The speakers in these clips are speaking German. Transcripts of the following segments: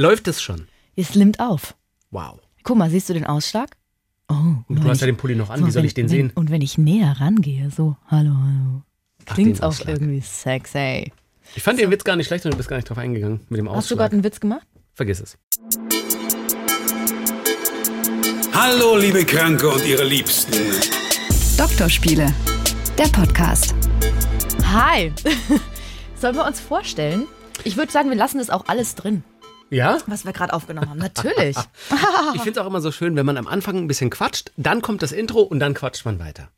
Läuft es schon? Es limmt auf. Wow. Guck mal, siehst du den Ausschlag? Oh, Und du hast ja den Pulli noch an, wie soll ich den wenn, sehen? Und wenn ich näher rangehe, so, hallo, hallo. Den auch Ausschlag. irgendwie sexy. Ich fand den Witz gar nicht schlecht und du bist gar nicht drauf eingegangen mit dem Hast du Ausschlag. gerade einen Witz gemacht? Vergiss es. Hallo, liebe Kranke und ihre Liebsten. Doktorspiele, der Podcast. Hi! Sollen wir uns vorstellen? Ich würde sagen, wir lassen das auch alles drin, Ja? was wir gerade aufgenommen haben. Natürlich. Ich finde es auch immer so schön, wenn man am Anfang ein bisschen quatscht, dann kommt das Intro und dann quatscht man weiter.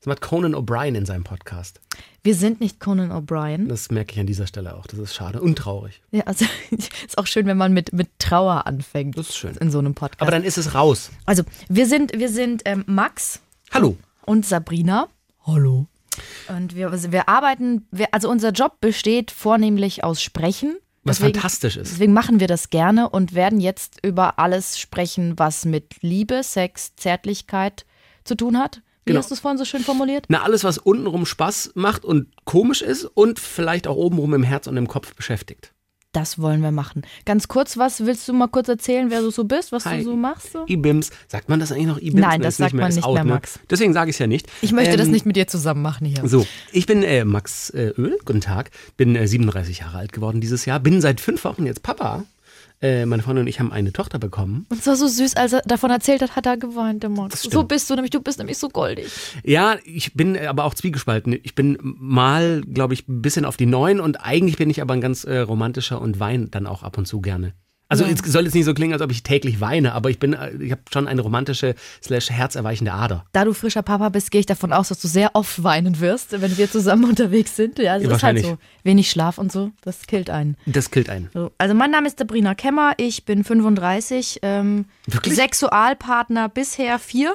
Das macht Conan O'Brien in seinem Podcast. Wir sind nicht Conan O'Brien. Das merke ich an dieser Stelle auch. Das ist schade und traurig. Ja, also ist auch schön, wenn man mit, mit Trauer anfängt. Das ist schön. In so einem Podcast. Aber dann ist es raus. also, wir sind, wir sind ähm, Max Hallo. und Sabrina. Hallo. Und wir, also wir arbeiten, wir, also unser Job besteht vornehmlich aus Sprechen. Was fantastisch ist. Deswegen machen wir das gerne und werden jetzt über alles sprechen, was mit Liebe, Sex, Zärtlichkeit zu tun hat. Wie Genau. hast du es vorhin so schön formuliert? Na, alles, was untenrum Spaß macht und komisch ist und vielleicht auch obenrum im Herz und im Kopf beschäftigt. Das wollen wir machen. Ganz kurz, was willst du mal kurz erzählen, wer du so bist, was Hi. du so machst? So? IBIMS. Sagt man das eigentlich noch IBIMS? Nein, Ne, das sagt man ist nicht mehr, ne? Max. Deswegen sage ich es ja nicht. Ich möchte das Ähm, nicht mit dir zusammen machen hier. So, ich bin äh, Max äh, Öl, guten Tag, bin äh, 37 Jahre alt geworden dieses Jahr, bin seit fünf Wochen jetzt Papa. Äh, meine Freundin und ich haben eine Tochter bekommen. Und es war so süß, als er davon erzählt hat, hat er geweint, der Max. So bist du nämlich, du bist nämlich so goldig. Ja, ich bin aber auch zwiegespalten. Ich bin mal, glaube ich, ein bisschen auf die Neun und eigentlich bin ich aber ein ganz äh, romantischer und weine dann auch ab und zu gerne. Also Ja. es soll jetzt nicht so klingen, als ob ich täglich weine, aber ich bin, äh, ich habe schon eine romantische slash herzerweichende Ader. Da du frischer Papa bist, gehe ich davon aus, dass du sehr oft weinen wirst, wenn wir zusammen unterwegs sind. Ja, das Ja, ist halt wahrscheinlich. so. Wenig Schlaf und so, das killt einen. Das killt einen. So, also mein Name ist Sabrina Kemmer, ich bin 35, ähm, Wirklich? Sexualpartner bisher vier.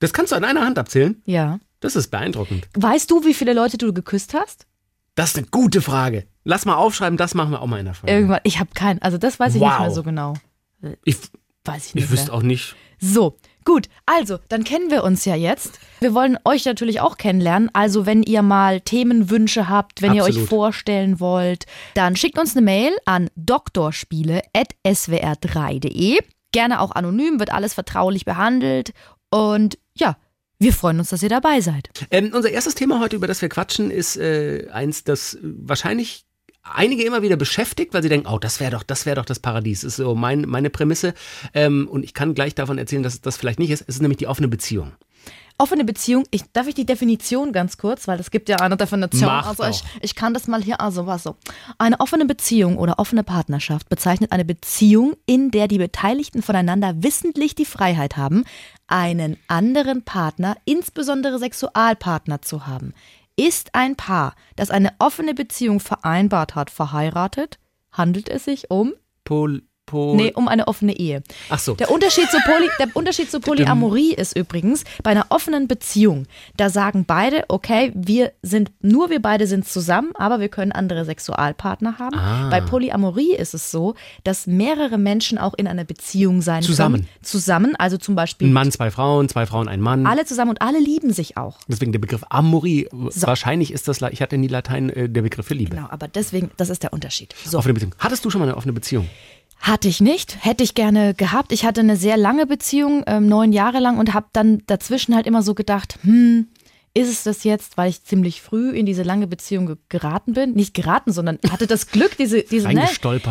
Das kannst du an einer Hand abzählen. Ja. Das ist beeindruckend. Weißt du, wie viele Leute du geküsst hast? Das ist eine gute Frage. Lass mal aufschreiben, das machen wir auch mal in der Folge. Irgendwann, ich habe keinen, also das weiß ich nicht Wow. mehr so genau. Ich, Weiß ich nicht ich wüsste mehr. auch nicht. So, gut. Also, dann kennen wir uns ja jetzt. Wir wollen euch natürlich auch kennenlernen. Also, wenn ihr mal Themenwünsche habt, wenn ihr euch Absolut. vorstellen wollt, dann schickt uns eine Mail an doktorspiele.swr3.de. Gerne auch anonym, wird alles vertraulich behandelt. Und ja, wir freuen uns, dass ihr dabei seid. Ähm, unser erstes Thema heute, über das wir quatschen, ist äh, eins, das wahrscheinlich einige immer wieder beschäftigt, weil sie denken, oh, das wäre doch, das wäre doch das Paradies. Ist so mein, meine Prämisse. Ähm, und ich kann gleich davon erzählen, dass das vielleicht nicht ist. Es ist nämlich die offene Beziehung. Offene Beziehung, ich, darf ich die Definition ganz kurz, weil es gibt ja eine Definition. Mach also ich, ich kann das mal hier, also was so. Eine offene Beziehung oder offene Partnerschaft bezeichnet eine Beziehung, in der die Beteiligten voneinander wissentlich die Freiheit haben, einen anderen Partner, insbesondere Sexualpartner zu haben. Ist ein Paar, das eine offene Beziehung vereinbart hat, verheiratet, handelt es sich um, Pol, Pol. nee, um eine offene Ehe. Ach so. Der Unterschied, zu Poly, der Unterschied zu Polyamorie ist übrigens, bei einer offenen Beziehung, da sagen beide, okay, wir sind, nur wir beide sind zusammen, aber wir können andere Sexualpartner haben. Ah. Bei Polyamorie ist es so, dass mehrere Menschen auch in einer Beziehung sein Zusammen. können. Zusammen, also zum Beispiel Ein Mann, zwei Frauen, zwei Frauen, ein Mann. alle zusammen und alle lieben sich auch. Deswegen der Begriff Amorie. Wahrscheinlich ist das, ich hatte nie Latein, äh, der Begriff für Liebe. Genau, aber deswegen, das ist der Unterschied. So. Offene Beziehung. Hattest du schon mal eine offene Beziehung? Hatte ich nicht, hätte ich gerne gehabt. Ich hatte eine sehr lange Beziehung, ähm, neun Jahre lang und habe dann dazwischen halt immer so gedacht, hm, ist es das jetzt, weil ich ziemlich früh in diese lange Beziehung ge- geraten bin? Nicht geraten, sondern hatte das Glück, diese, diese ne?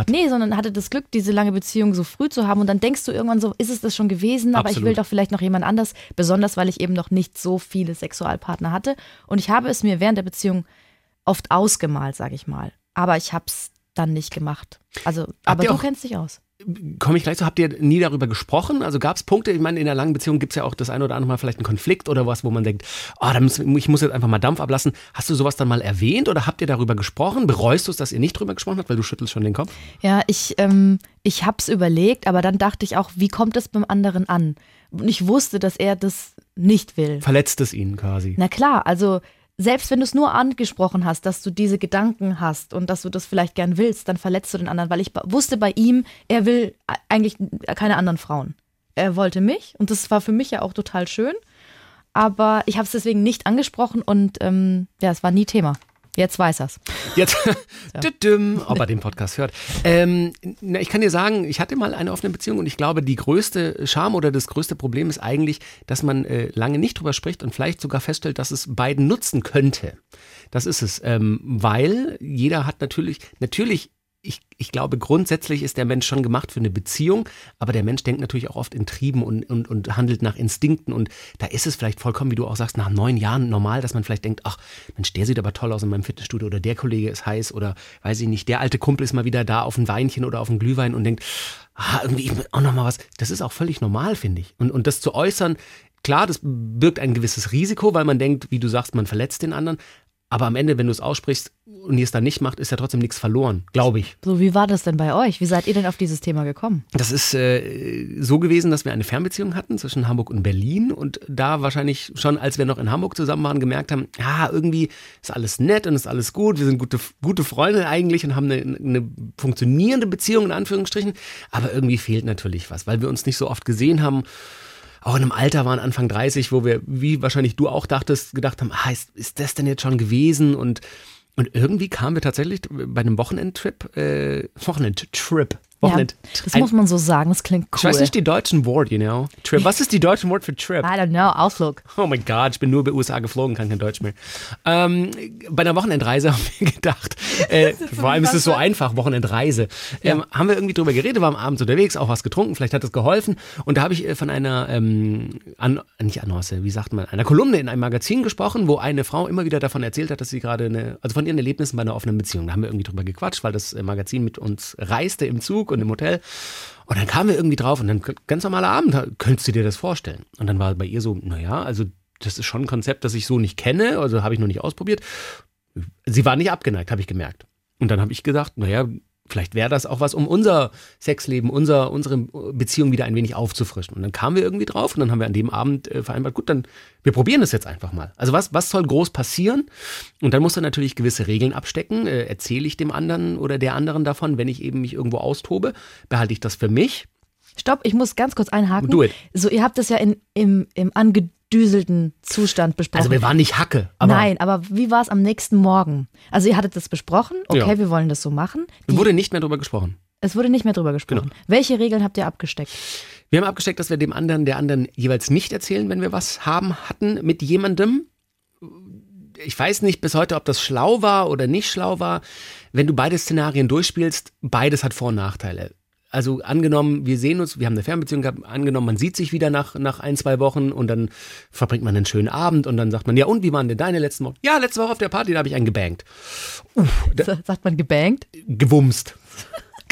Nee, sondern hatte das Glück, diese lange Beziehung so früh zu haben und dann denkst du irgendwann so, ist es das schon gewesen, aber ich Absolut. will doch vielleicht noch jemand anders, besonders weil ich eben noch nicht so viele Sexualpartner hatte und ich habe es mir während der Beziehung oft ausgemalt, sage ich mal, aber ich habe es dann nicht gemacht. Also, aber ihr du auch- kennst dich aus. Komme ich gleich zu, habt ihr nie darüber gesprochen? Also gab es Punkte, ich meine, in einer langen Beziehung gibt es ja auch das eine oder andere Mal vielleicht einen Konflikt oder was, wo man denkt, oh, da muss, ich muss jetzt einfach mal Dampf ablassen. Hast du sowas dann mal erwähnt oder habt ihr darüber gesprochen? Bereust du es, dass ihr nicht drüber gesprochen habt, weil du schüttelst schon den Kopf? Ja, ich, ähm, ich hab's überlegt, aber dann dachte ich auch, wie kommt es beim anderen an? Und ich wusste, dass er das nicht will. Verletzt es ihn quasi? Na klar, also selbst wenn du es nur angesprochen hast, dass du diese Gedanken hast und dass du das vielleicht gern willst, dann verletzt du den anderen, weil ich wusste bei ihm, er will eigentlich keine anderen Frauen. Er wollte mich und das war für mich ja auch total schön, aber ich habe es deswegen nicht angesprochen und ähm, ja, es war nie Thema. Jetzt weiß er's. Jetzt, Tütüm, ob er den Podcast hört. Ähm, na, ich kann dir sagen, ich hatte mal eine offene Beziehung und ich glaube, die größte Scham oder das größte Problem ist eigentlich, dass man äh, lange nicht drüber spricht und vielleicht sogar feststellt, dass es beiden nutzen könnte. Das ist es, ähm, weil jeder hat natürlich, natürlich ich, ich glaube, grundsätzlich ist der Mensch schon gemacht für eine Beziehung, aber der Mensch denkt natürlich auch oft in Trieben und, und, und handelt nach Instinkten. Und da ist es vielleicht vollkommen, wie du auch sagst, nach neun Jahren normal, dass man vielleicht denkt, ach, Mensch, der sieht aber toll aus in meinem Fitnessstudio oder der Kollege ist heiß oder weiß ich nicht, der alte Kumpel ist mal wieder da auf ein Weinchen oder auf ein Glühwein und denkt, ah, irgendwie auch noch mal was. Das ist auch völlig normal, finde ich. Und, und das zu äußern, Klar, das birgt ein gewisses Risiko, weil man denkt, wie du sagst, man verletzt den anderen. Aber am Ende, wenn du es aussprichst und ihr es dann nicht macht, ist ja trotzdem nichts verloren, glaube ich. So, wie war das denn bei euch? Wie seid ihr denn auf dieses Thema gekommen? Das ist äh, so gewesen, dass wir eine Fernbeziehung hatten zwischen Hamburg und Berlin und da wahrscheinlich schon, als wir noch in Hamburg zusammen waren, gemerkt haben, ja, irgendwie ist alles nett und ist alles gut, wir sind gute, gute Freunde eigentlich und haben eine, eine funktionierende Beziehung in Anführungsstrichen, aber irgendwie fehlt natürlich was, weil wir uns nicht so oft gesehen haben auch in einem Alter waren, Anfang 30, wo wir, wie wahrscheinlich du auch dachtest, gedacht haben, ah, ist, ist das denn jetzt schon gewesen? Und, und irgendwie kamen wir tatsächlich bei einem Wochenendtrip, äh, Wochenendtrip, Wochenend. Ja, das muss man so sagen, das klingt cool. Ich weiß nicht die deutschen Wort, you know. Trip. Was ist die deutsche Wort für Trip? I don't know, Ausflug. Oh mein Gott, ich bin nur bei USA geflogen, kann kein Deutsch mehr. Ähm, bei einer Wochenendreise haben wir gedacht, äh, vor allem ist es so einfach, Wochenendreise. Ähm, ja. Haben wir irgendwie drüber geredet, waren abends unterwegs, auch was getrunken, vielleicht hat das geholfen. Und da habe ich äh, von einer, ähm, an, nicht Annonce, wie sagt man, einer Kolumne in einem Magazin gesprochen, wo eine Frau immer wieder davon erzählt hat, dass sie gerade eine, also von ihren Erlebnissen bei einer offenen Beziehung. Da haben wir irgendwie drüber gequatscht, weil das äh, Magazin mit uns reiste im Zug und im Hotel. Und dann kamen wir irgendwie drauf und dann ganz normaler Abend, könntest du dir das vorstellen? Und dann war bei ihr so, naja, also das ist schon ein Konzept, das ich so nicht kenne, also habe ich noch nicht ausprobiert. Sie war nicht abgeneigt, habe ich gemerkt. Und dann habe ich gedacht, naja, vielleicht wäre das auch was, um unser Sexleben, unser, unsere Beziehung wieder ein wenig aufzufrischen. Und dann kamen wir irgendwie drauf und dann haben wir an dem Abend äh, vereinbart, gut, dann wir probieren das jetzt einfach mal. Also was, was soll groß passieren? Und dann muss er natürlich gewisse Regeln abstecken. Äh, erzähle ich dem anderen oder der anderen davon, wenn ich eben mich irgendwo austobe, behalte ich das für mich. Stopp, ich muss ganz kurz einhaken. Do it. So, ihr habt das ja in, im, im angedüselten Zustand besprochen. Also wir waren nicht Hacke. Aber Nein, aber wie war es am nächsten Morgen? Also ihr hattet das besprochen, okay, Ja. wir wollen das so machen. Die, wurde nicht mehr darüber gesprochen. es wurde nicht mehr drüber gesprochen. Genau. Welche Regeln habt ihr abgesteckt? Wir haben abgesteckt, dass wir dem anderen, der anderen jeweils nicht erzählen, wenn wir was haben hatten mit jemandem. Ich weiß nicht bis heute, ob das schlau war oder nicht schlau war. Wenn du beide Szenarien durchspielst, beides hat Vor- und Nachteile. Also angenommen, wir sehen uns, wir haben eine Fernbeziehung gehabt, angenommen, man sieht sich wieder nach, nach ein, zwei Wochen und dann verbringt man einen schönen Abend und dann sagt man, ja und, wie waren denn deine letzten Wochen? Ja, letzte Woche auf der Party, da habe ich einen gebankt. Sagt man gebankt? Gewumst.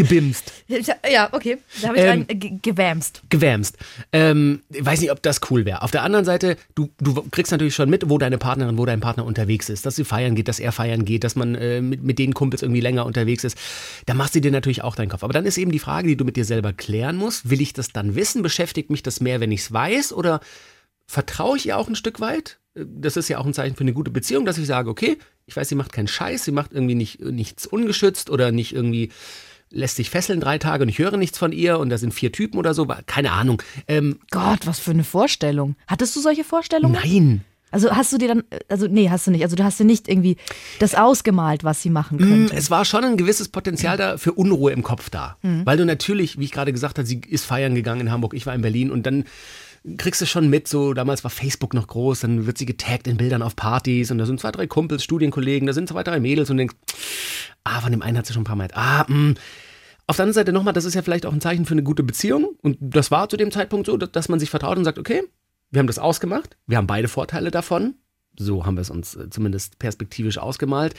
Gebimst. Ja, okay. Da habe ich Ähm, einen ge gewämst. gewämst. Ähm, ich weiß nicht, ob das cool wäre. Auf der anderen Seite, du, du kriegst natürlich schon mit, wo deine Partnerin, wo dein Partner unterwegs ist, dass sie feiern geht, dass er feiern geht, dass man äh, mit, mit den Kumpels irgendwie länger unterwegs ist. Da machst du dir natürlich auch deinen Kopf. Aber dann ist eben die Frage, die du mit dir selber klären musst. Will ich das dann wissen? Beschäftigt mich das mehr, wenn ich es weiß? Oder vertraue ich ihr auch ein Stück weit? Das ist ja auch ein Zeichen für eine gute Beziehung, dass ich sage, okay, ich weiß, sie macht keinen Scheiß, sie macht irgendwie nicht, nichts ungeschützt oder nicht irgendwie lässt sich fesseln drei Tage und ich höre nichts von ihr und da sind vier Typen oder so, keine Ahnung. Ähm, Gott, was für eine Vorstellung. Hattest du solche Vorstellungen? nein. Also hast du dir dann, also nee, hast du nicht. Also du hast dir nicht irgendwie das ausgemalt, was sie machen Mm, könnte. Es war schon ein gewisses Potenzial da für Unruhe im Kopf da. Weil du natürlich, wie ich gerade gesagt habe, sie ist feiern gegangen in Hamburg, ich war in Berlin und dann kriegst du schon mit, so damals war Facebook noch groß, dann wird sie getaggt in Bildern auf Partys und da sind zwei, drei Kumpels, Studienkollegen, da sind zwei, drei Mädels und denkst, ah, von dem einen hat sie schon ein paar Mal, ah, mh. Auf der anderen Seite nochmal, das ist ja vielleicht auch ein Zeichen für eine gute Beziehung und das war zu dem Zeitpunkt so, dass, man sich vertraut und sagt, okay, wir haben das ausgemacht, wir haben beide Vorteile davon, so haben wir es uns äh, zumindest perspektivisch ausgemalt.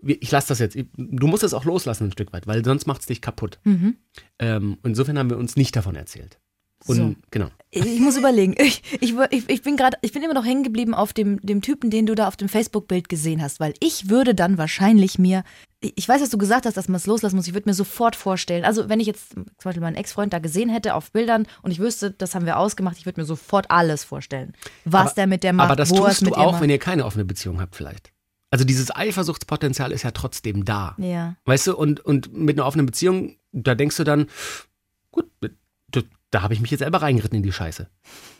Ich lasse das jetzt, du musst es auch loslassen ein Stück weit, weil sonst macht es dich kaputt. Ähm, insofern haben wir uns nicht davon erzählt. Und So. genau. Ich muss überlegen. Ich, ich, ich, bin gerade, ich bin immer noch hängen geblieben auf dem, dem Typen, den du da auf dem Facebook-Bild gesehen hast, weil ich würde dann wahrscheinlich mir, ich weiß, dass du gesagt hast, dass man es loslassen muss, ich würde mir sofort vorstellen, also wenn ich jetzt zum Beispiel meinen Ex-Freund da gesehen hätte auf Bildern und ich wüsste, das haben wir ausgemacht, ich würde mir sofort alles vorstellen. Was aber, der mit der macht, aber das tust du auch, wenn ihr keine offene Beziehung habt vielleicht. Also dieses Eifersuchtspotenzial ist ja trotzdem da. Ja. Weißt du, und, und mit einer offenen Beziehung, da denkst du dann, gut, da habe ich mich jetzt selber reingeritten in die Scheiße.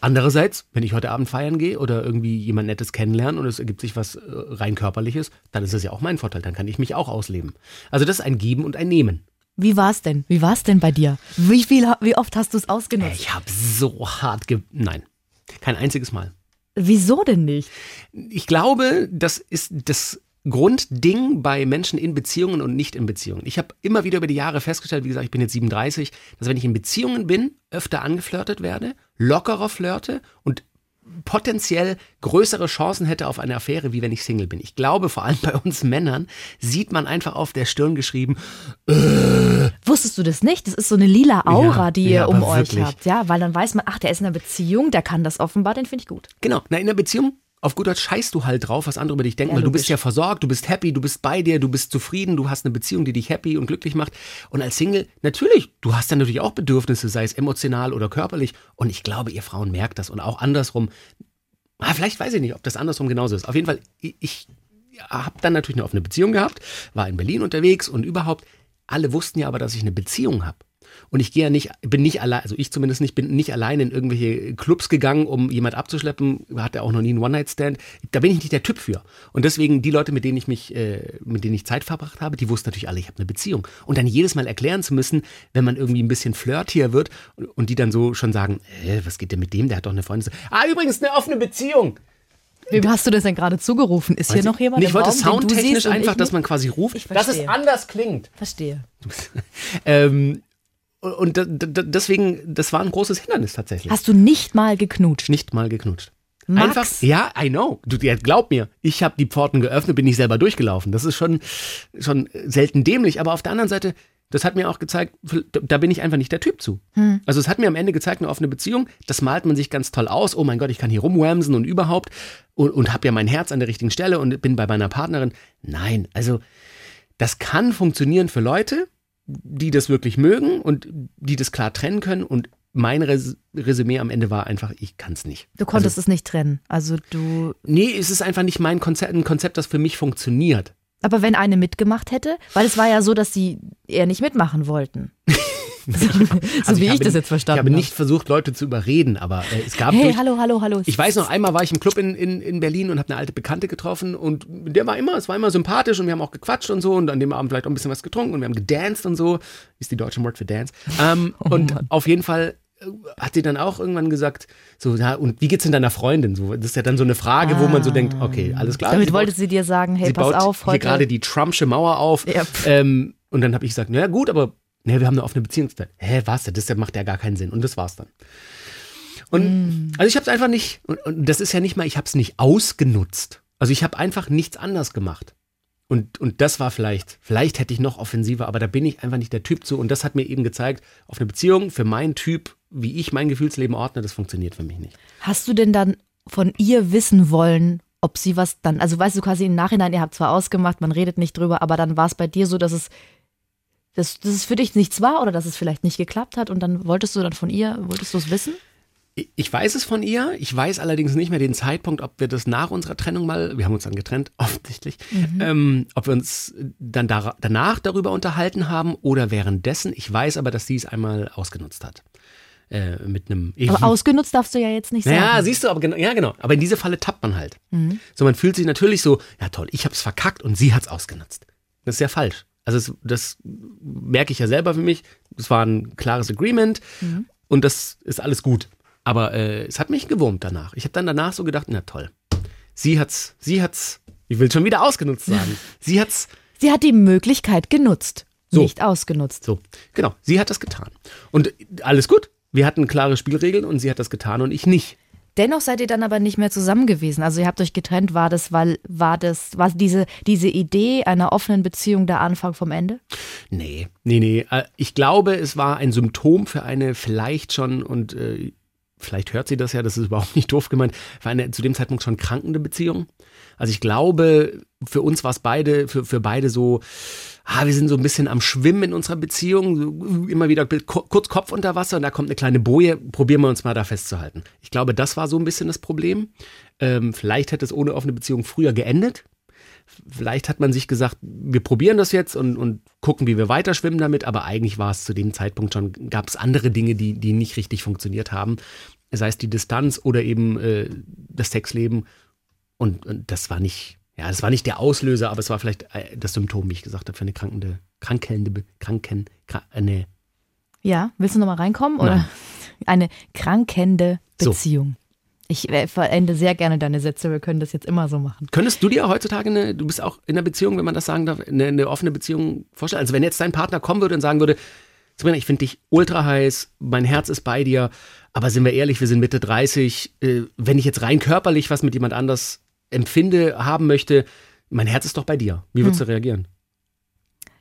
Andererseits, wenn ich heute Abend feiern gehe oder irgendwie jemand Nettes kennenlernen und es ergibt sich was äh, rein körperliches, dann ist es ja auch mein Vorteil, dann kann ich mich auch ausleben. Also das ist ein Geben und ein Nehmen. Wie war's denn? Wie war's denn bei dir? Wie viel, wie oft hast du es ausgenutzt? Ich habe so hart ge Nein, kein einziges Mal. Wieso denn nicht? Ich glaube, das ist das Grundding bei Menschen in Beziehungen und nicht in Beziehungen. Ich habe immer wieder über die Jahre festgestellt, wie gesagt, ich bin jetzt 37, dass wenn ich in Beziehungen bin, öfter angeflirtet werde, lockerer flirte und potenziell größere Chancen hätte auf eine Affäre, wie wenn ich Single bin. Ich glaube, vor allem bei uns Männern sieht man einfach auf der Stirn geschrieben, Wusstest du das nicht? Das ist so eine lila Aura, Ja, die ja, ihr um euch wirklich. habt. Ja, weil dann weiß man, ach, der ist in einer Beziehung, der kann das offenbar, den finde ich gut. Genau, na, in der Beziehung, auf gut Deutsch scheißt du halt drauf, was andere über dich denken, Ja, weil du bist ja versorgt, du bist happy, du bist bei dir, du bist zufrieden, du hast eine Beziehung, die dich happy und glücklich macht. Und als Single, natürlich, du hast dann natürlich auch Bedürfnisse, sei es emotional oder körperlich. Und ich glaube, ihr Frauen merkt das und auch andersrum. Ah, vielleicht weiß ich nicht, ob das andersrum genauso ist. Auf jeden Fall, ich, ich habe dann natürlich eine offene Beziehung gehabt, war in Berlin unterwegs und überhaupt, alle wussten ja aber, dass ich eine Beziehung habe. Und ich gehe ja nicht, bin nicht allein, also ich zumindest nicht, bin nicht allein in irgendwelche Clubs gegangen, um jemand abzuschleppen. Hatte auch noch nie einen One-Night-Stand. Da bin ich nicht der Typ für. Und deswegen die Leute, mit denen ich mich, äh, mit denen ich Zeit verbracht habe, die wussten natürlich alle, ich habe eine Beziehung. Und dann jedes Mal erklären zu müssen, wenn man irgendwie ein bisschen flirtier wird und, und die dann so schon sagen, äh, was geht denn mit dem? Der hat doch eine Freundin. Ah, übrigens eine offene Beziehung. Wem hast du das denn gerade zugerufen? Ist hier noch jemand Ich im wollte Raum, den du soundtechnisch einfach, ich dass man quasi ruft, Ich dass es anders klingt. Verstehe. Ähm, und deswegen, das war ein großes Hindernis tatsächlich. Hast du nicht mal geknutscht? nicht mal geknutscht. Max? Einfach, ja, I know. Du, glaub mir, ich habe die Pforten geöffnet, bin nicht selber durchgelaufen. Das ist schon, schon selten dämlich. Aber auf der anderen Seite, das hat mir auch gezeigt, da bin ich einfach nicht der Typ zu. Also es hat mir am Ende gezeigt, eine offene Beziehung, das malt man sich ganz toll aus. Oh mein Gott, ich kann hier rumwhamsen und überhaupt und, und habe ja mein Herz an der richtigen Stelle und bin bei meiner Partnerin. Nein, also das kann funktionieren für Leute, die das wirklich mögen und die das klar trennen können. Und mein Res Resümee am Ende war einfach, ich kann es nicht. Du konntest es nicht trennen. Also du. Nee, es ist einfach nicht mein Konzept, ein Konzept, das für mich funktioniert. Aber wenn eine mitgemacht hätte, weil es war ja so, dass sie eher nicht mitmachen wollten. so Also wie ich, habe, das jetzt verstanden Ich habe habe. nicht versucht, Leute zu überreden, aber äh, es gab Hey, durch, hallo, hallo, hallo. Ich weiß noch, einmal war ich im Club in, in, in Berlin und habe eine alte Bekannte getroffen und der war immer, es war immer sympathisch und wir haben auch gequatscht und so und an dem Abend vielleicht auch ein bisschen was getrunken und wir haben gedanced und so, ist die deutsche Wort für Dance. Ähm, Oh und auf jeden Fall äh, hat sie dann auch irgendwann gesagt, so, ja, und wie geht's denn deiner Freundin? So, das ist ja dann so eine Frage, wo man so denkt, okay, alles klar. Ah. Damit sie wollte baut- sie dir sagen, hey, pass baut auf, hier heute. gerade die Trumpsche Mauer auf. Ja, ähm, und dann habe ich gesagt, naja gut, aber nee, wir haben eine offene Beziehungszeit. Hä, was? Das macht ja gar keinen Sinn. Und das war's dann. Und Mm. also ich habe es einfach nicht, und, und das ist ja nicht mal, ich habe es nicht ausgenutzt. Also ich habe einfach nichts anders gemacht. Und, und das war vielleicht, vielleicht hätte ich noch offensiver, aber da bin ich einfach nicht der Typ zu. Und das hat mir eben gezeigt, auf eine Beziehung für meinen Typ, wie ich mein Gefühlsleben ordne, das funktioniert für mich nicht. Hast du denn dann von ihr wissen wollen, ob sie was dann, also weißt du quasi im Nachhinein, ihr habt zwar ausgemacht, man redet nicht drüber, aber dann war es bei dir so, dass es, dass, dass es für dich nichts war oder dass es vielleicht nicht geklappt hat und dann wolltest du dann von ihr, wolltest du es wissen? Ich- weiß es von ihr. Ich weiß allerdings nicht mehr den Zeitpunkt, ob wir das nach unserer Trennung mal, wir haben uns dann getrennt, offensichtlich, ähm, ob wir uns dann da, danach darüber unterhalten haben oder währenddessen. Ich weiß aber, dass sie es einmal ausgenutzt hat. Äh, mit einem. Aber ausgenutzt darfst du ja jetzt nicht sagen. Naja, siehst du, aber genau, ja genau. Aber in diese Falle tappt man halt. So, man fühlt sich natürlich so, ja toll, ich hab's verkackt und sie hat's ausgenutzt. Das ist ja falsch. Also es, das merke ich ja selber für mich. Es war ein klares Agreement und das ist alles gut. Aber äh, es hat mich gewurmt danach. Ich habe dann danach so gedacht, na toll. Sie hat's, sie hat's, ich will schon wieder ausgenutzt sagen. sie hat's Sie hat die Möglichkeit genutzt, So. nicht ausgenutzt. so, genau, sie hat das getan. Und alles gut. Wir hatten klare Spielregeln und sie hat das getan und ich nicht. Dennoch seid ihr dann aber nicht mehr zusammen gewesen. Also ihr habt euch getrennt, war das, weil, war das, war diese, diese Idee einer offenen Beziehung der Anfang vom Ende? Nee, nee, nee. Äh, Ich glaube, es war ein Symptom für eine vielleicht schon und äh, vielleicht hört sie das ja, das ist überhaupt nicht doof gemeint, für eine zu dem Zeitpunkt schon krankende Beziehung. Also ich glaube, für uns war es beide, für, für beide so, ah, wir sind so ein bisschen am Schwimmen in unserer Beziehung, immer wieder ku- kurz Kopf unter Wasser und da kommt eine kleine Boje, probieren wir uns mal da festzuhalten. Ich glaube, das war so ein bisschen das Problem. Ähm, vielleicht hätte es ohne offene Beziehung früher geendet. Vielleicht hat man sich gesagt, wir probieren das jetzt und, und gucken, wie wir weiter schwimmen damit, aber eigentlich war es zu dem Zeitpunkt schon, gab es andere Dinge, die, die nicht richtig funktioniert haben. Sei es die Distanz oder eben äh, das Sexleben. Und, und das war nicht, ja, das war nicht der Auslöser, aber es war vielleicht äh, das Symptom, wie ich gesagt habe, für eine krankende, Be- kranken, kra äh. Ja, willst du nochmal reinkommen? Oder Nein. eine krankende So. Beziehung. Ich äh, verende sehr gerne deine Sätze, wir können das jetzt immer so machen. Könntest du dir heutzutage eine, du bist auch in einer Beziehung, wenn man das sagen darf, eine, eine offene Beziehung vorstellen? Also wenn jetzt dein Partner kommen würde und sagen würde, Sabrina, ich finde dich ultra heiß, mein Herz ist bei dir, aber sind wir ehrlich, wir sind Mitte 30, äh, wenn ich jetzt rein körperlich was mit jemand anders empfinde, haben möchte, mein Herz ist doch bei dir. Wie würdest du reagieren?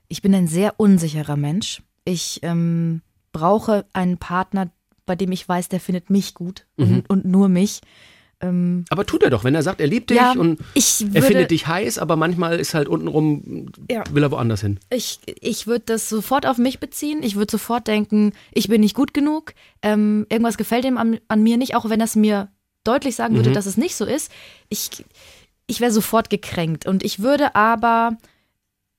Ich bin ein sehr unsicherer Mensch. Ich ähm, brauche einen Partner, bei dem ich weiß, der findet mich gut Mhm. und, und nur mich. Ähm, Aber tut er doch, wenn er sagt, er liebt dich ja, und ich er würde, findet dich heiß, aber manchmal ist halt untenrum, Ja. will er woanders hin. Ich, ich würde das sofort auf mich beziehen. Ich würde sofort denken, ich bin nicht gut genug. Ähm, irgendwas gefällt ihm an, an mir nicht, auch wenn er es mir deutlich sagen würde, Mhm. dass es nicht so ist. Ich, ich wäre sofort gekränkt. Und ich würde aber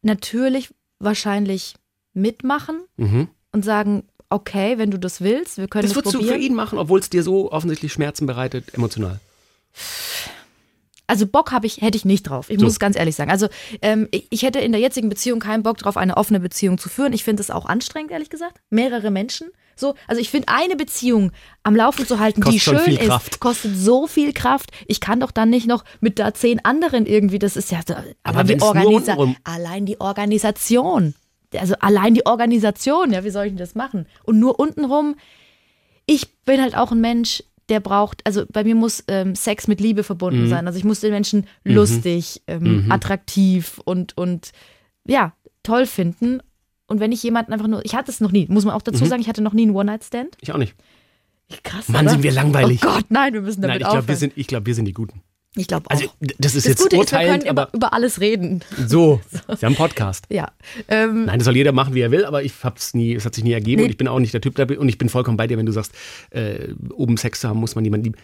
natürlich wahrscheinlich mitmachen Mhm. und sagen, okay, wenn du das willst, wir können Das das, würdest du probieren. für ihn machen, obwohl es dir so offensichtlich Schmerzen bereitet, emotional. Also Bock habe ich, hätte ich nicht drauf. Ich So. muss ganz ehrlich sagen. Also ähm, ich hätte in der jetzigen Beziehung keinen Bock drauf, eine offene Beziehung zu führen. Ich finde es auch anstrengend, ehrlich gesagt. Mehrere Menschen. So, also ich finde eine Beziehung am Laufen zu halten, die Kostet schon schön ist, Kraft. kostet so viel Kraft. Ich kann doch dann nicht noch mit da zehn anderen irgendwie. Das ist ja so, allein, die wenn's nur Organisa allein die Organisation. Also allein die Organisation. Ja, wie soll ich denn das machen? Und nur untenrum. Ich bin halt auch ein Mensch, der braucht, also bei mir muss ähm, Sex mit Liebe verbunden Mhm. sein. Also ich muss den Menschen lustig, ähm, attraktiv und, und ja, toll finden. Und wenn ich jemanden einfach nur, ich hatte es noch nie, muss man auch dazu sagen, ich hatte noch nie einen One-Night-Stand. Ich auch nicht. Krass. Mhm. Mann, oder? sind wir langweilig. Oh Gott, nein, wir müssen damit Nein, ich glaube, wir sind, ich glaub, wir sind die Guten. ich glaube auch. Also, das ist das jetzt Gute ist, wir können urteilend, über, aber über alles reden. so, Sie haben einen Podcast. Ja. Ähm, Nein, das soll jeder machen, wie er will, aber ich hab's nie, es hat sich nie ergeben Nee. und ich bin auch nicht der Typ dafür und ich bin vollkommen bei dir, wenn du sagst, äh, um Sex zu haben, muss man jemanden lieben.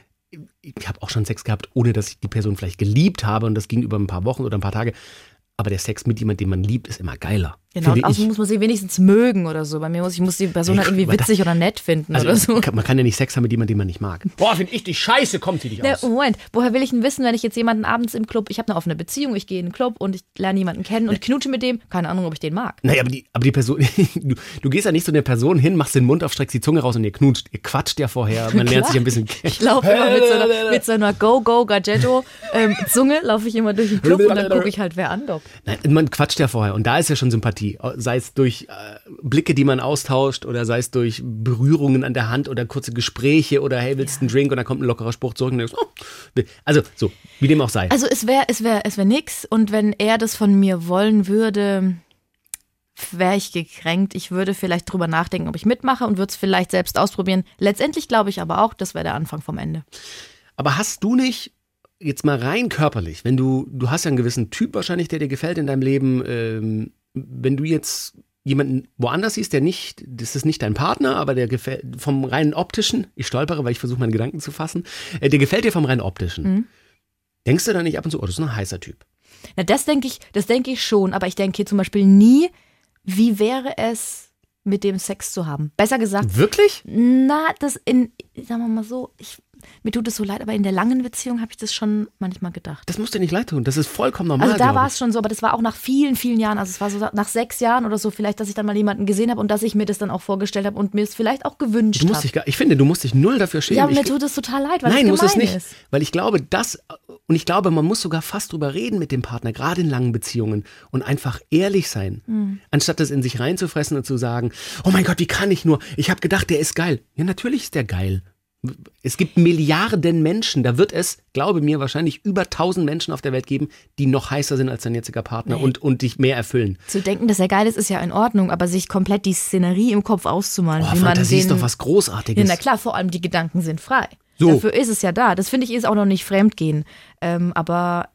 Ich habe auch schon Sex gehabt, ohne dass ich die Person vielleicht geliebt habe und das ging über ein paar Wochen oder ein paar Tage. Aber der Sex mit jemandem, den man liebt, ist immer geiler. Genau, und außerdem muss man sie wenigstens mögen oder so. Bei mir muss ich muss die Person halt irgendwie witzig oder nett finden oder Also, so. kann- man kann ja nicht Sex haben mit jemandem, den man nicht mag. Boah, finde ich dich scheiße, kommt sie dich Ne, aus. Moment, woher will ich denn wissen, wenn ich jetzt jemanden abends im Club, ich habe eine offene Beziehung, ich gehe in den Club und ich lerne jemanden kennen und knutsche mit dem, keine Ahnung, ob ich den mag. Naja, aber die, aber die Person, du, du gehst ja nicht zu der Person hin, machst den Mund auf, streckst die Zunge raus und ihr knutscht. Ihr quatscht ja vorher, man lernt sich ein bisschen kennen. Ich laufe immer mit so einer, mit so einer Go-Go-Gadgetto-Zunge, laufe ich immer durch den Club und dann gucke ich halt, wer andockt. Nein, man quatscht ja vorher und da ist ja schon Sympathie. Sei es durch äh, Blicke, die man austauscht oder sei es durch Berührungen an der Hand oder kurze Gespräche oder hey, willst du einen Drink und dann kommt ein lockerer Spruch zurück und denkst, oh, also so, wie dem auch sei. Also es wäre es wär, es wär nix und wenn er das von mir wollen würde, wäre ich gekränkt. Ich würde vielleicht drüber nachdenken, ob ich mitmache und würde es vielleicht selbst ausprobieren. Letztendlich glaube ich aber auch, das wäre der Anfang vom Ende. Aber hast du nicht, jetzt mal rein körperlich, wenn du, du hast ja einen gewissen Typ wahrscheinlich, der dir gefällt in deinem Leben, ähm, wenn du jetzt jemanden woanders siehst, der nicht, das ist nicht dein Partner, aber der gefällt vom rein optischen, ich stolpere, weil ich versuche meine Gedanken zu fassen, äh, der gefällt dir vom rein optischen. Denkst du da nicht ab und zu, oh, das ist ein heißer Typ? Na, das denke ich, das denke ich schon, aber ich denke hier zum Beispiel nie, wie wäre es, mit dem Sex zu haben. Besser gesagt, Wirklich? na, das in, sagen wir mal so, ich, mir tut es so leid, aber in der langen Beziehung habe ich das schon manchmal gedacht. Das muss dir nicht leid tun. Das ist vollkommen normal. Also da war es schon so, aber das war auch nach vielen, vielen Jahren. Also es war so nach sechs Jahren oder so vielleicht, dass ich dann mal jemanden gesehen habe und dass ich mir das dann auch vorgestellt habe und mir es vielleicht auch gewünscht Du musst habe. dich, gar- ich finde, du musst dich null dafür schämen. Ja, aber ich, mir tut es total leid, weil Nein, muss es nicht. ist. Weil ich glaube, das, und ich glaube, man muss sogar fast drüber reden mit dem Partner, gerade in langen Beziehungen und einfach ehrlich sein. Hm. Anstatt das in sich reinzufressen und zu sagen, oh mein Gott, wie kann ich nur? Ich habe gedacht, der ist geil. Ja, natürlich ist der geil. Es gibt Milliarden Menschen, da wird es, glaube mir, wahrscheinlich über tausend Menschen auf der Welt geben, die noch heißer sind als dein jetziger Partner Nee. und, und dich mehr erfüllen. Zu denken, dass er geil ist, ist ja in Ordnung, aber sich komplett die Szenerie im Kopf auszumalen, Oh, wie man Fantasie den, ist doch was Ja, Großartiges. na klar, vor allem die Gedanken sind frei. So. Dafür ist es ja da. Das finde ich ist auch noch nicht Fremdgehen. Ähm, aber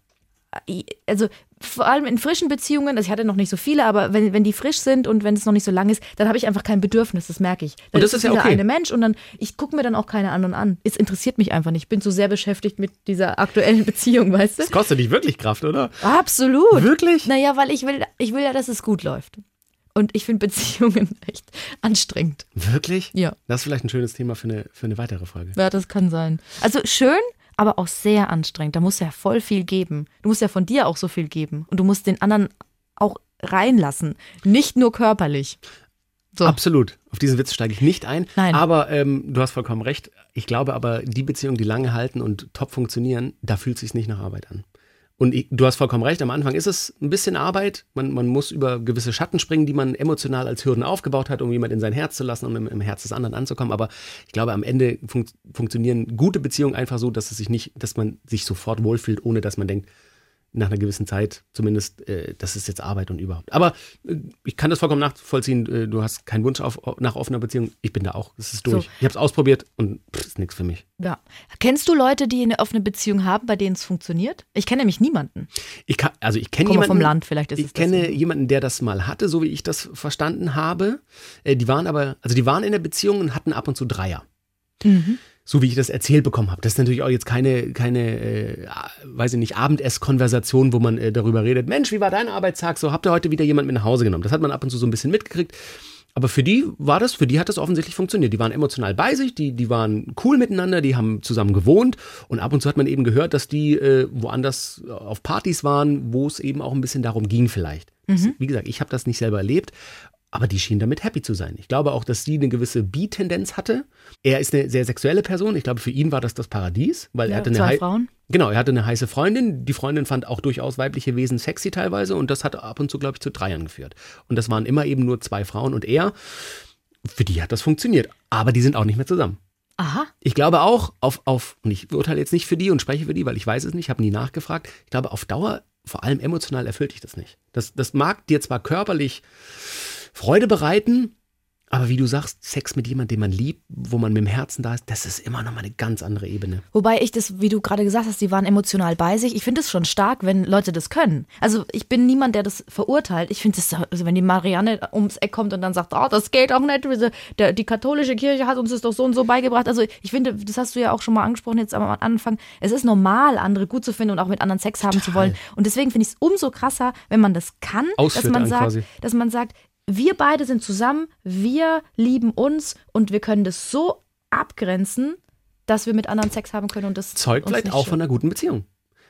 äh, also vor allem in frischen Beziehungen, also ich hatte noch nicht so viele, aber wenn, wenn die frisch sind und wenn es noch nicht so lang ist, dann habe ich einfach kein Bedürfnis, das merke ich. Dann Und das ist ja wieder okay. eine Mensch und dann, ich gucke mir dann auch keine anderen an. Es interessiert mich einfach nicht. Ich bin so sehr beschäftigt mit dieser aktuellen Beziehung, weißt du? Das kostet dich wirklich Kraft, oder? Absolut. Wirklich? Naja, weil ich will, ich will ja, dass es gut läuft. Und ich finde Beziehungen echt anstrengend. Wirklich? Ja. Das ist vielleicht ein schönes Thema für eine, für eine weitere Folge. Ja, das kann sein. Also schön, aber auch sehr anstrengend. Da musst du ja voll viel geben. Du musst ja von dir auch so viel geben. Und du musst den anderen auch reinlassen. Nicht nur körperlich. So. Absolut. Auf diesen Witz steige ich nicht ein. Nein. Aber ähm, du hast vollkommen recht. Ich glaube aber, die Beziehungen, die lange halten und top funktionieren, da fühlt es sich nicht nach Arbeit an. Und du hast vollkommen recht, am Anfang ist es ein bisschen Arbeit. Man, man muss über gewisse Schatten springen, die man emotional als Hürden aufgebaut hat, um jemand in sein Herz zu lassen, um im, im Herz des anderen anzukommen. Aber ich glaube, am Ende fun funktionieren gute Beziehungen einfach so, dass es sich nicht, dass man sich sofort wohlfühlt, ohne dass man denkt, nach einer gewissen Zeit zumindest, äh, das ist jetzt Arbeit und überhaupt. Aber äh, ich kann das vollkommen nachvollziehen. Äh, du hast keinen Wunsch auf, nach offener Beziehung. Ich bin da auch. Es ist durch. So. Ich habe es ausprobiert und pff, ist nichts für mich. Ja. Kennst du Leute, die eine offene Beziehung haben, bei denen es funktioniert? Ich kenne nämlich niemanden. Ich kann, also ich kenne jemanden vom Land, vielleicht ist ich kenne so. jemanden, der das mal hatte, so wie ich das verstanden habe. Äh, die waren aber, also die waren in der Beziehung und hatten ab und zu Dreier. Mhm. So wie ich das erzählt bekommen habe. Das ist natürlich auch jetzt keine, keine, äh, weiß ich nicht, Abendesskonversation, wo man äh, darüber redet. Mensch, wie war dein Arbeitstag? So habt ihr heute wieder jemand mit nach Hause genommen. Das hat man ab und zu so ein bisschen mitgekriegt. Aber für die war das, für die hat das offensichtlich funktioniert. Die waren emotional bei sich, die, die waren cool miteinander, die haben zusammen gewohnt und ab und zu hat man eben gehört, dass die äh, woanders auf Partys waren, wo es eben auch ein bisschen darum ging vielleicht. Das, wie gesagt, ich habe das nicht selber erlebt, aber die schien damit happy zu sein. Ich glaube auch, dass sie eine gewisse Bi-Tendenz hatte. Er ist eine sehr sexuelle Person. Ich glaube, für ihn war das das Paradies, weil er Ja, hatte eine zwei Frauen. Genau, er hatte eine heiße Freundin. Die Freundin fand auch durchaus weibliche Wesen sexy teilweise und das hat ab und zu, glaube ich, zu Dreiern geführt. Und das waren immer eben nur zwei Frauen und er. Für die hat das funktioniert. Aber die sind auch nicht mehr zusammen. Aha. Ich glaube auch auf, auf, und ich urteile jetzt nicht für die und spreche für die, weil ich weiß es nicht, habe nie nachgefragt. Ich glaube, auf Dauer, vor allem emotional, erfüllt dich das nicht. Das, das mag dir zwar körperlich Freude bereiten, aber wie du sagst, Sex mit jemandem, den man liebt, wo man mit dem Herzen da ist, das ist immer noch mal eine ganz andere Ebene. Wobei ich das, wie du gerade gesagt hast, die waren emotional bei sich. Ich finde es schon stark, wenn Leute das können. Also ich bin niemand, der das verurteilt. Ich finde es, also wenn die Marianne ums Eck kommt und dann sagt, oh, das geht auch nicht, der, die katholische Kirche hat uns das doch so und so beigebracht. Also ich finde, das hast du ja auch schon mal angesprochen jetzt am Anfang. Es ist normal, andere gut zu finden und auch mit anderen Sex haben zu wollen. Und deswegen finde ich es umso krasser, wenn man das kann, dass man sagt, quasi. dass man sagt, wir beide sind zusammen, wir lieben uns und wir können das so abgrenzen, dass wir mit anderen Sex haben können und das Zeugt uns vielleicht auch stört. von einer guten Beziehung.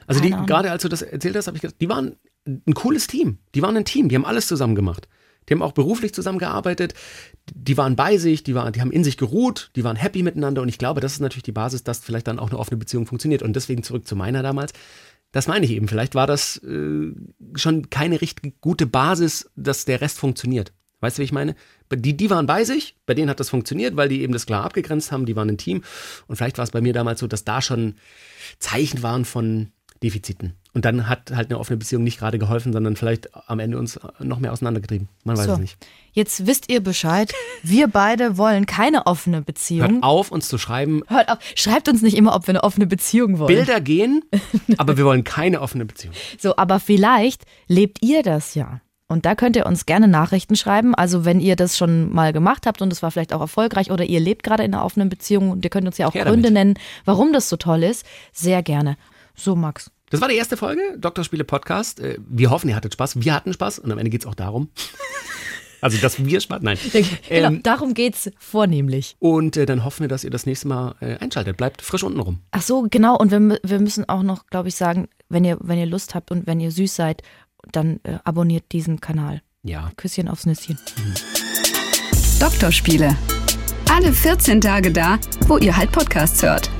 Also die, gerade als du das erzählt hast, habe ich gedacht, die waren ein cooles Team. Die waren ein Team, die haben alles zusammen gemacht. Die haben auch beruflich zusammengearbeitet, die waren bei sich, die, waren, die haben in sich geruht, die waren happy miteinander und ich glaube, das ist natürlich die Basis, dass vielleicht dann auch eine offene Beziehung funktioniert. Und deswegen zurück zu meiner damals. Das meine ich eben. Vielleicht war das äh, schon keine richtig gute Basis, dass der Rest funktioniert. Weißt du, wie ich meine? Die, die waren bei sich, bei denen hat das funktioniert, weil die eben das klar abgegrenzt haben, die waren ein Team. Und vielleicht war es bei mir damals so, dass da schon Zeichen waren von Defiziten. Und dann hat halt eine offene Beziehung nicht gerade geholfen, sondern vielleicht am Ende uns noch mehr auseinandergetrieben. Man weiß So. es nicht. Jetzt wisst ihr Bescheid. Wir beide wollen keine offene Hört Beziehung. auf, uns zu schreiben. Hört auf. Schreibt uns nicht immer, ob wir eine offene Beziehung wollen. Bilder gehen, aber wir wollen keine offene Beziehung. So, aber vielleicht lebt ihr das ja. Und da könnt ihr uns gerne Nachrichten schreiben. Also wenn ihr das schon mal gemacht habt und es war vielleicht auch erfolgreich oder ihr lebt gerade in einer offenen Beziehung und ihr könnt uns ja auch Her Gründe damit. nennen, warum das so toll ist. Sehr gerne. So, Max. Das war die erste Folge, Doktorspiele Podcast. Äh, Wir hoffen, ihr hattet Spaß. Wir hatten Spaß und am Ende geht es auch darum. Also, dass wir Spaß, nein. Genau, Ähm, darum geht's vornehmlich. und äh, dann hoffen wir, dass ihr das nächste Mal äh, einschaltet. Bleibt frisch unten rum. Ach so, genau. Und wir, wir müssen auch noch, glaube ich, sagen, wenn ihr, wenn ihr Lust habt und wenn ihr süß seid, dann äh, abonniert diesen Kanal. Ja. Küsschen aufs Nüsschen. Doktorspiele. Alle 14 Tage da, wo ihr halt Podcasts hört.